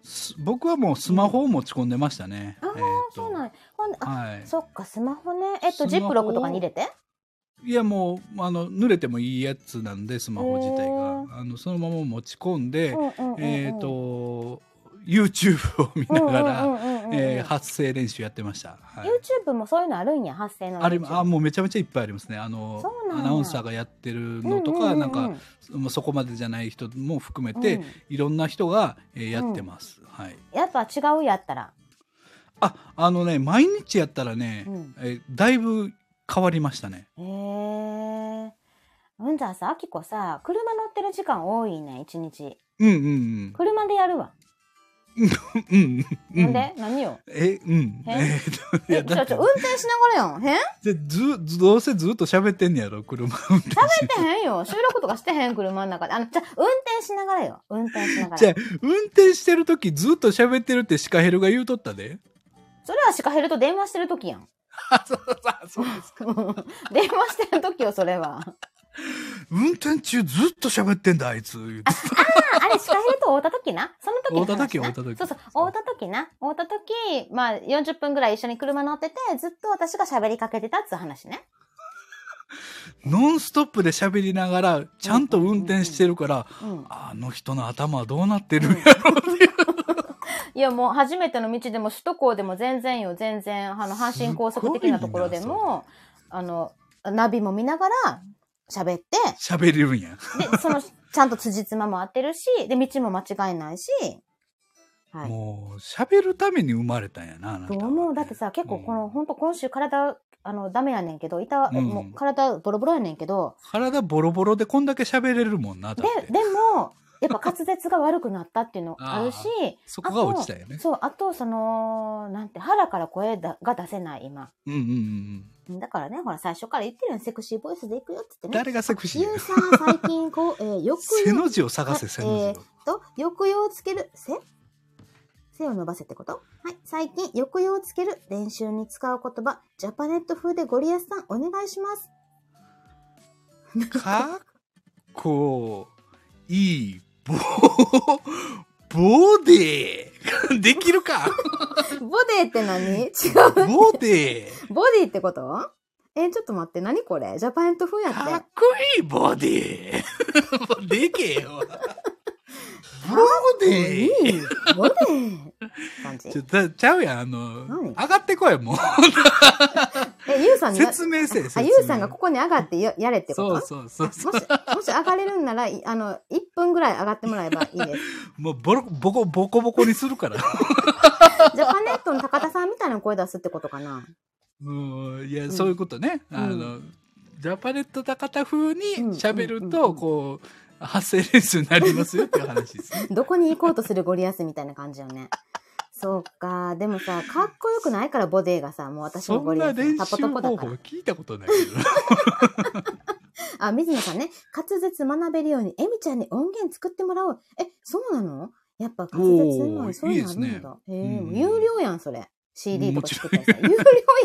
S2: す僕はもうスマホを持ち込んでましたね。
S1: ああ、そうなんやほんで、あ、
S2: はい。
S1: そっか、スマホね。えっと、ジップロックとかに入れて？
S2: いやもう、あの、濡れてもいいやつなんで、スマホ自体
S1: へ
S2: が。あの、そのまま持ち込んで、えっ、と、YouTube を見ながら、えー発声練習やってました。はい
S1: YouTube もそういうのあるんや、発声の
S2: あれ。あもうめちゃめちゃいっぱいありますね。あのアナウンサーがやってるのとか、
S1: うんうんうんうん
S2: なんかまあそこまでじゃない人も含めて、
S1: うん
S2: いろんな人が、えーやってます。はい。
S1: やっぱ違うやったら。
S2: ああのね毎日やったらね、
S1: うん
S2: えーだいぶ変わりましたね。
S1: へえ。うんじゃあさ、あきこさ、車乗ってる時間多いね、一日。
S2: うんうん
S1: 車でやるわ。
S2: うん。
S1: なんで？何よ。
S2: えうん。
S1: へ
S2: え
S1: ちょ、ちょ、運転しながらやん。へん
S2: でずずどうせずっと喋ってんねやろ車運転し
S1: してへんよ。収録とかしてへん、車の中で。あの、じゃあ運転しながらよ。運転しながら。
S2: じゃあ運転してる時ずっと喋ってるってシカヘルが言うとったで。
S1: それはシカヘルと電話してる時やん。
S2: あ そうそうそうですか。
S1: 電話してる時よ、それは。
S2: 運転中ずっと喋ってんだあいつ言うて
S1: あ、あれ、シカヘルと会うた時な？その時の話な
S2: 会うた時会うた時
S1: そうそう、会うた時な？会うた時、まあ、40分ぐらい一緒に車乗ってて、ずっと私が喋りかけてたっつう話ね。
S2: ノンストップで喋りながらちゃんと運転してるから、
S1: うん。
S2: あの人の頭はどうなってるんやろっていう。
S1: いや、もう初めての道でも首都高でも全然よ、全然、あの、阪神高速的なところでも、あの、ナビも見ながら喋って、
S2: 喋れるんや。
S1: で、その、ちゃんと辻褄も合ってるし、で、道も間違いないし、はい。
S2: もう喋るために生まれたんやな。
S1: どう思う？だってさ、結構この、ほんと今週体、あの、ダメやねんけど、いた、
S2: うん
S1: もう体ボロボロやねんけど、
S2: 体ボロボロでこんだけ喋れるもんな。だ
S1: ででも、やっぱ滑舌が悪くなったっていうの あるし、
S2: そこが落ちたよね。
S1: そう、あと、その、なんて、腹から声だが出せない、今。
S2: うんうんうんうん。
S1: だからね、ほら、最初から言ってるよセクシーボイスで行くよって言ってね。
S2: 誰がセクシー？や
S1: ゆうさん、最近、こう、えー、よく
S2: 背の字を探せ、背の字を。
S1: と、抑揚をつける、せ背を伸ばせってこと？はい。最近、抑揚をつける練習に使う言葉、ジャパネット風でゴリアスさん、お願いします。
S2: かっこいい、ぼ、ボデー できるか？
S1: ボデーって何？違う。
S2: ボデー
S1: ボディってこと？えちょっと待って、何これ？ジャパネット風やっ。
S2: かってこいいボデー でけえよ。ボデー
S1: いい？ボデー感じ
S2: ちょ、だちゃうやん、あの、
S1: 何
S2: 上がってこい、もう。
S1: え、ゆうさんに、
S2: 説明せえ、説
S1: あ、
S2: 明。
S1: ゆうさんがここに上がってややれってこと？
S2: そうそうそうそう。
S1: もし、もし上がれるんなら、いあの、1分ぐらい上がってもらえばいいです。
S2: もうボロ、ボコ、ボコボコにするから。
S1: ジャパネットの高田さんみたいな声出すってことかな？
S2: うん、いや、
S1: ん
S2: そういうことね。
S1: うん
S2: あの、ジャパネット高田風に喋ると、
S1: ん
S2: こう、発声練習になりますよっていう話ですね。
S1: どこに行こうとするゴリアスみたいな感じよね。そうか。でもさ、かっこよくないから、ボデーがさ、もう私も
S2: そん
S1: ゴリアス
S2: な練習
S1: タポトポだ
S2: 方法。聞いたことないけど。
S1: あ、水野さんね、滑舌学べるように、エミちゃんに音源作ってもらおう。え、そうなの？やっぱ滑舌うまい。そういうのあるんだ。
S2: いいね
S1: えー
S2: うん
S1: 有料やん、それ。CD とか作ったらさ。
S2: も
S1: 有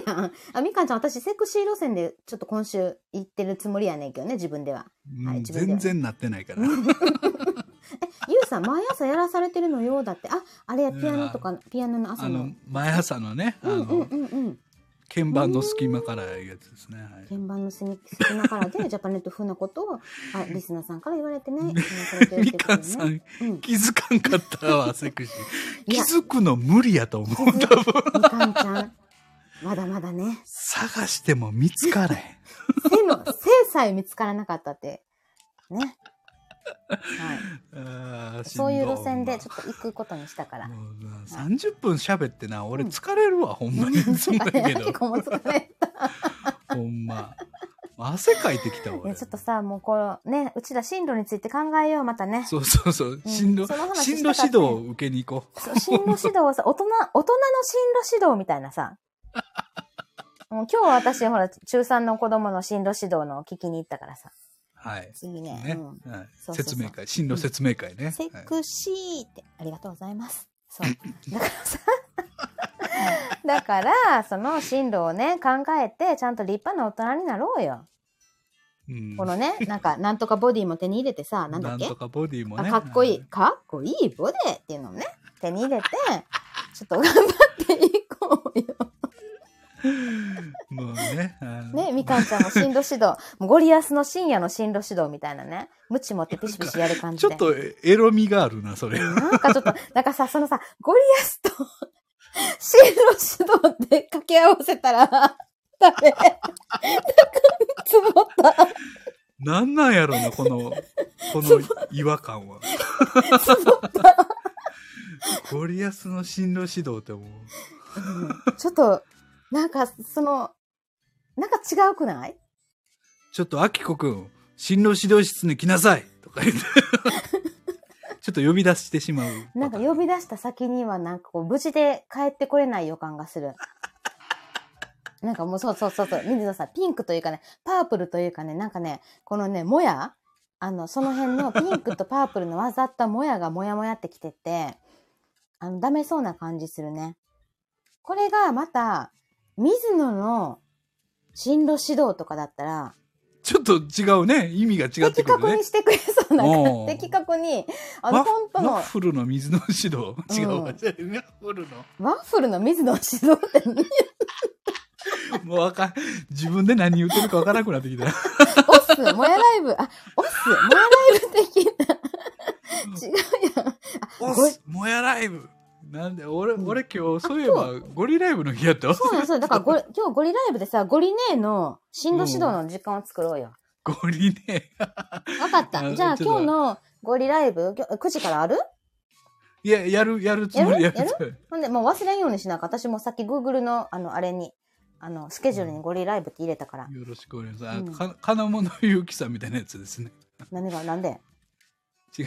S1: 料やん。あ、みかんちゃん、私、セクシー路線で、ちょっと今週行ってるつもりやねんけどね、自分では。
S2: うん
S1: はい自分では
S2: 全然なってないから。
S1: ゆうさん、毎朝やらされてるのようだって。あ、あれや、ピアノとか、ピアノの朝の
S2: あの。、毎朝のね、あ
S1: うんうん
S2: の、
S1: うんうん。
S2: 鍵盤の隙間からいうやつですね。はい
S1: 鍵盤の隙隙間からで、ジャパネット風なことを、あ、リスナーさんから言われてね、
S2: みかんさ
S1: ね。
S2: ん、
S1: うん。
S2: 気づかんかったわ、セクシー。気づくの無理やと思う。多分。
S1: みかんちゃん、まだまだね。
S2: 探しても見つからへん。
S1: 背の、背さえ見つからなかったって。ね。はい。そういう路線で
S2: し
S1: ちょっと行くことにしたから
S2: んど。もうな30分喋ってな、俺
S1: うん
S2: 疲れるわ、ほんまに。いつもだけど
S1: 結。構も疲れ
S2: ほんま。汗かいてきたわ。
S1: ちょっとさ、もうこうね、うちら進路について考えよう、またね。
S2: そうそうそう。進路、
S1: その話
S2: 進路指導を受けに行こ
S1: そう進路指導をさ、大人、大人の進路指導みたいなさ。もう今日私、ほら、中3の子供の進路指導の聞きに行ったからさ。
S2: う。はい。
S1: 次ね。
S2: ね
S1: うん。
S2: はい
S1: そうそうそう
S2: 説明会、進路説明会ね。
S1: セ
S2: はい
S1: クシーって、ありがとうございます。そう。だからさ、だから、その進路をね、考えて、ちゃんと立派な大人になろうよ。
S2: うん
S1: このね、なんか、なんとかボディも手に入れてさ、なんだっけ？
S2: なんとかボディも
S1: あ
S2: ね。
S1: かっこいい、かっこいいボディっていうのをね、手に入れて、ちょっと頑張っていこうよ。
S2: もうね。
S1: ね、みかんちゃんも進路指導、ゴリアスの深夜の進路指導みたいなね、ムチ持ってピシピシやる感じで。
S2: ちょっとエロみがあるな、それ。
S1: なんかちょっと、なんかさ、そのさ、ゴリアスと進路指導って掛け合わせたら、ダメ。なんか、つぼった。
S2: なんなんやろな、この、この違和感は。
S1: つぼった。
S2: ゴリアスの進路指導ってもう、
S1: うんちょっと、なんか、その、なんか違うくない？
S2: ちょっと、アキコくん、進路指導室に来なさいとか言って。ちょっと呼び出してしまう。
S1: なんか呼び出した先にはなんかこう無事で帰ってこれない予感がする。なんかもうそうそうそうそう、水野さん、ピンクというかね、パープルというかね、なんかね、このね、もやあの、その辺のピンクとパープルの混ざったもやがもやもやってきてて、あの、ダメそうな感じするね。これがまた、水野の進路指導とかだったら、
S2: ちょっと違うね。意味が違って
S1: 的
S2: くるね
S1: 確に。してくれそうな
S2: おう
S1: 的確に、あの、
S2: ワッ
S1: 本当の
S2: ワッフルの水の指導。違うわ。
S1: うん
S2: ワッフルの。
S1: ワッフルの水野指導って何
S2: もうわかん、自分で何言ってるかわからなくなってきた。
S1: オス、もやライブ、あ、オス、もやライブ的な。違うやん。
S2: おっ
S1: ごい
S2: すもやライブ。なんで、俺、
S1: うん
S2: 俺今日、そういえば、ゴリライブの日やったわ。
S1: そうなんそう。だからゴリ、今日ゴリライブでさ、ゴリ姉の進路指導の時間を作ろうよ。
S2: ゴリね。
S1: わかった。
S2: あ
S1: じゃあ今日のゴリライブ、今日9時からある？
S2: いや、やる、やるつもり
S1: やる？
S2: やる。
S1: ほんで、もう忘れんようにしなか私もさっき Google の、あの、あれに、あの、スケジュールにゴリライブって入れたから。
S2: よろしくお願いし
S1: うん
S2: ます。あか金物ゆうきさんみたいなやつですね。
S1: 何が、なんで
S2: 違う。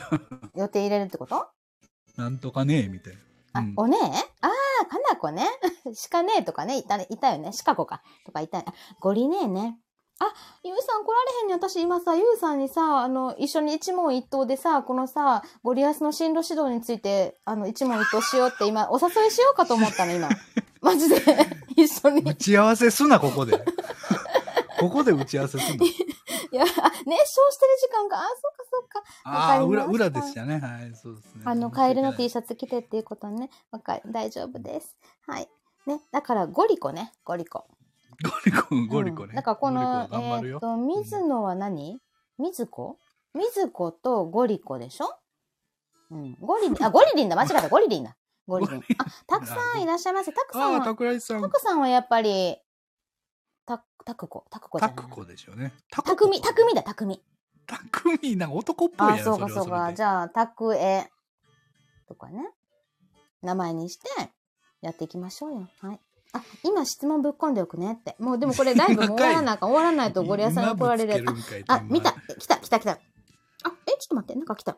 S1: 予定入れるってこと？
S2: なんとかねえ、みたいな。
S1: あ、
S2: うん
S1: おねえ？ああ、かなこね。鹿ねえとかね、いたね、いたよね。鹿子か。とかいたあゴリねえね。ゆうさん来られへんねん私今さ、ゆうさんにさ、あの、一緒に一問一答でさ、このさ、ゴリアスの進路指導について、あの、一問一答しようって今、お誘いしようかと思ったの、今。マジで。一緒に。
S2: 打ち合わせすな、ここで。ここで打ち合わせすな。
S1: いや、あ熱唱してる時間か。あ、そっかそっか。わ
S2: ああ、裏、裏でしたね。はい、そうですね。
S1: あの、カエルの T
S2: シ
S1: シャツ着てっていうことね。わかる。大丈夫です。はい。ね。だから、ゴリコね。ゴリコ。
S2: ゴリコ、ゴリコね。
S1: うんだから、この、えっ、と、水野は何？水子？水子とゴリコでしょ？うん。ゴリリン、あ、ゴリリンだ。間違えた。ゴリリンだ。ゴリリン。あ、たくさんいらっしゃいませ。たくさんは、た。くさんはやっぱり、た、たくこ。たくこじゃないな。
S2: タクコでしょうね。タ
S1: たくみ、たくみだ、たくみ。
S2: たくみ、なんか男っぽいや
S1: あ、
S2: ん。
S1: そうかそうか。じ
S2: ゃ
S1: ゃあ、たくえとかね。名前にして、やっていきましょうよ。はい。あ、今質問ぶっ込んでおくねって。もうでもこれライブも終わらなあかん。終わらないとゴリアさんに怒られるやつ。あ、あ見た。来た、来た、来た。あ、え、ちょっと待って。なんか来た。ん？ん？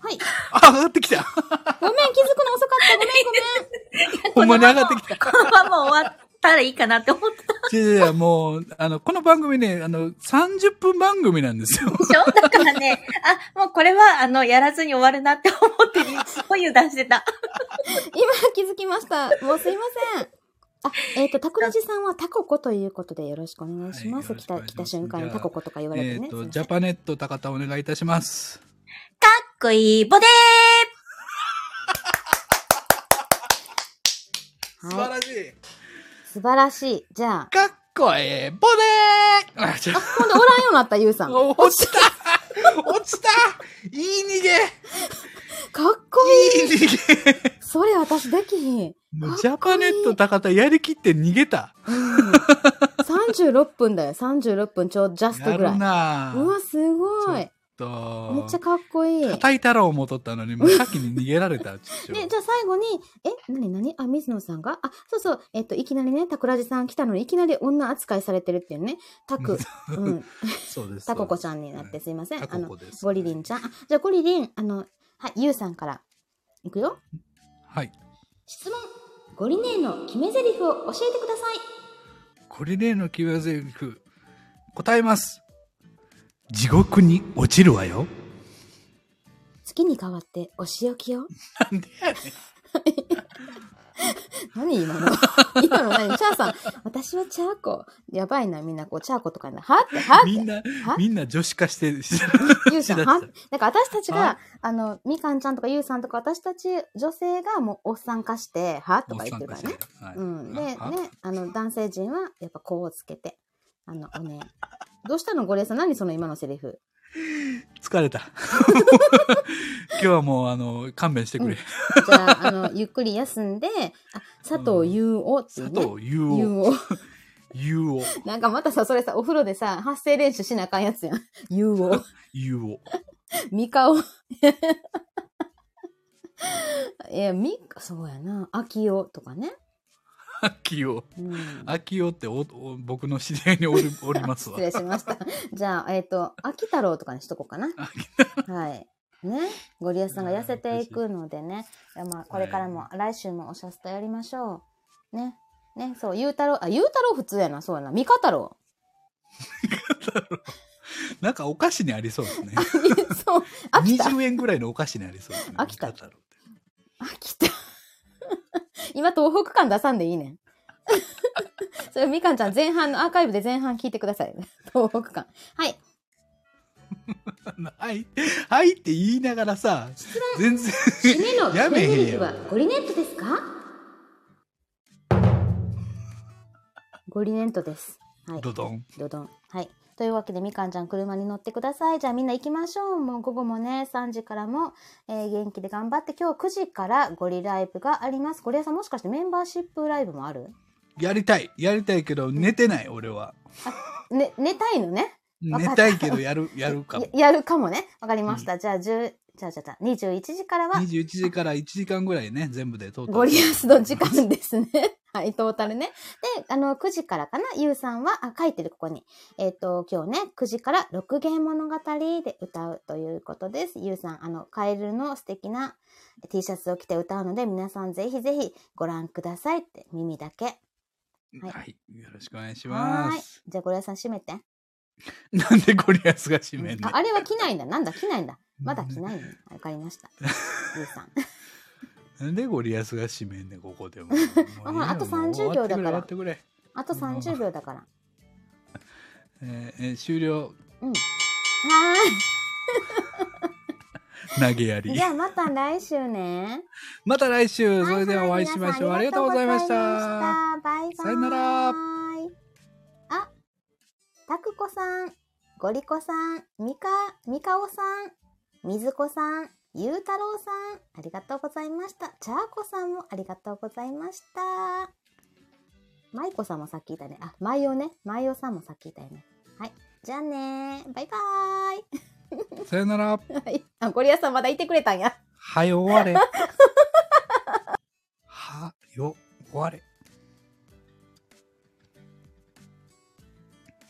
S1: はい。
S2: あ、上がってきた。
S1: ごめん、気づくの遅かった。ごめん、ごめん。
S2: ほんまに上がってきた。
S3: このまま終わったらいいかなって思った
S2: いやいや、もう、あの、この番組ね、あの、30分番組なんですよ。
S3: でしょ？だからね、あ、もうこれは、あの、やらずに終わるなって思って、すごい油断してた。
S1: 今気づきました。もうすいません。あ、えっ、と、タクラジさんはタココということでよろしくお願いします。来た、
S2: はいよろしくお願いします
S1: 来た瞬間にタココとか言われてね。
S2: えっと、ジャパネット高田お願いいたします。
S3: かっこいいボデ
S1: はい。
S2: らしい。
S1: 素晴らしい。じゃあ、
S2: かっこええボデーあ、ちょ
S1: 今度おらんようになった、ゆうさん。か っ
S2: 落ちた落ちたいい逃げ
S1: こいい。
S2: いい逃げ
S1: それ私できひん。
S2: もうジャパネット高田やりきって逃げた。
S1: うん。36分だよ。36分ちょうどジャストぐらい。
S2: な
S1: うわ、すごい。
S2: と
S1: めっちゃかっこいい。ね、
S2: 叩いたろうもとったのに、もう先に逃げられた。ち ょ
S1: じゃあ最後に、え、なになにあ、水野さんが？あ、そうそう、えっと、いきなりね、タクラジさん来たのに、いきなり女扱いされてるっていうね。タク、うん、
S2: そうです。
S1: タココちゃんになってすいません。
S2: タ
S1: あの。ゴリリンちゃん。あ、じゃあゴリリン、あの、はい、ゆうさんから。いくよ。
S2: はい。
S1: 質問。ゴリネーの決め台詞を教えてください。
S2: これ例の決め台詞、答えます。地獄に落ちるわよ。
S1: 月に代わってお仕置きを？
S2: なんでやねん。
S1: 何今の？今の何？チャーさん。私はチャーコ。やばいな、みんなこう、チャーコとかな。は？って、は？って。
S2: みんな
S1: は、
S2: みんな女子化して、
S1: ゆうさん、は？だから私たち
S2: は？
S1: が、あの、みかんちゃんとかゆうさんとか私たち女性がもうおっさん化して、は？とか言ってるからね。
S2: はい
S1: うん。で、ね
S2: あ、
S1: あの、男性陣はやっぱこうをつけて、あの、おね、どうしたのゴリエさん何その今のセリフ？
S2: 疲れた。今日はもう、あの、勘弁してくれ。
S1: じゃあ、あの、ゆっくり休んで、あ、佐藤優をっていうね。
S2: 佐藤優
S1: 優
S2: を。
S1: を。
S2: 優を。
S1: なんかまたさ、それさ、お風呂でさ、発声練習しなあかんやつやん。優を。
S2: 優を。
S1: ミカオ。いや、ミカ、そうやな。アキオとかね。
S2: 秋を。
S1: うん。
S2: 秋をっておお僕の知り合いにおり おりますわ
S1: 失。礼しました。じゃあ、えっ、と、秋太郎とかにしとこうかな。はい。ね。ゴリアスさんが痩せていくのでね。いやまあ、これからも、来週もおしゃスタやりましょう。ね。ね、そう、ゆうたろう、あ、ゆうたろう普通やな、そうやな。ミカ太郎。
S2: なんかお菓子にありそうですね。
S1: そう、秋田。
S2: 20円ぐらいのお菓子にありそうですね。
S1: 秋田秋田。今、東北感出さんでいいねん。それ、みかんちゃん、前半のアーカイブで前半聞いてください。東北感。はい。
S2: はい。はいって言いながらさ、全然、
S1: 締めの
S2: やめへん
S1: ゴリネットですか？ゴリネットです。はい。
S2: ドドン。
S1: どどん。はい。というわけで、みかんちゃん車に乗ってください。じゃあみんな行きましょう。もう午後もね、3時からも、えー元気で頑張って、今日9時からゴリライブがあります。ゴリラさんもしかしてメンバーシップライブもある？
S2: やりたい。やりたいけど、寝てない、俺は。
S1: ね、寝たいのね？
S2: 寝
S1: った
S2: たいけど、やる、やるかも
S1: や。やるかもね。わかりました。じゃあ、10、じゃあ、じゃあじゃあ、21時からは、
S2: 21時から1時間ぐらいね、全部で通って。
S1: ゴリアスの時間ですね。はい、トータルね。で、あの、9時からかな、ゆうさんは、あ、書いてる、ここに。えっ、と、今日ね、9時から六弦物語で歌うということです。ゆうさん、あの、カエルの素敵な T シャツを着て歌うので、皆さんぜひぜひご覧くださいって、耳だけ。はい
S2: はい。よろしくお願いし
S1: はーい
S2: ます。。
S1: じゃあ、ゴリアスさん締めて。
S2: なんでゴリアスが締めんね
S1: あ、あれは着ないんだ。なんだ、着ないんだ。まだ着ないの？わかりました。ゆうさん。
S2: なんでゴリアスが締めんねん、ここでも。もういいよ
S1: 30秒だからあと30秒だから。
S2: えーえー終了。
S1: うん。は
S2: 投げやり。
S1: じ。ゃあ、また来週ね。
S2: また来週、それではお
S1: はい
S2: 会いしましょう。ありがとうございました。
S1: バイバイ。
S2: さよなら
S1: あ、たくこさん、ゴリコさん、みか、みかおさん、みずこさん、ゆうたろうさん、ありがとうございました。ちゃーこさんもありがとうございました。まいこさんもさっきいたね。あ、まいおね。まいおさんもさっきいたよね。はい。じゃあねバイバ
S2: さよなら。
S1: ーイ。はい。あ、ゴリアスさんまだいてくれたんや。
S2: はよ終われ。はよ終われ。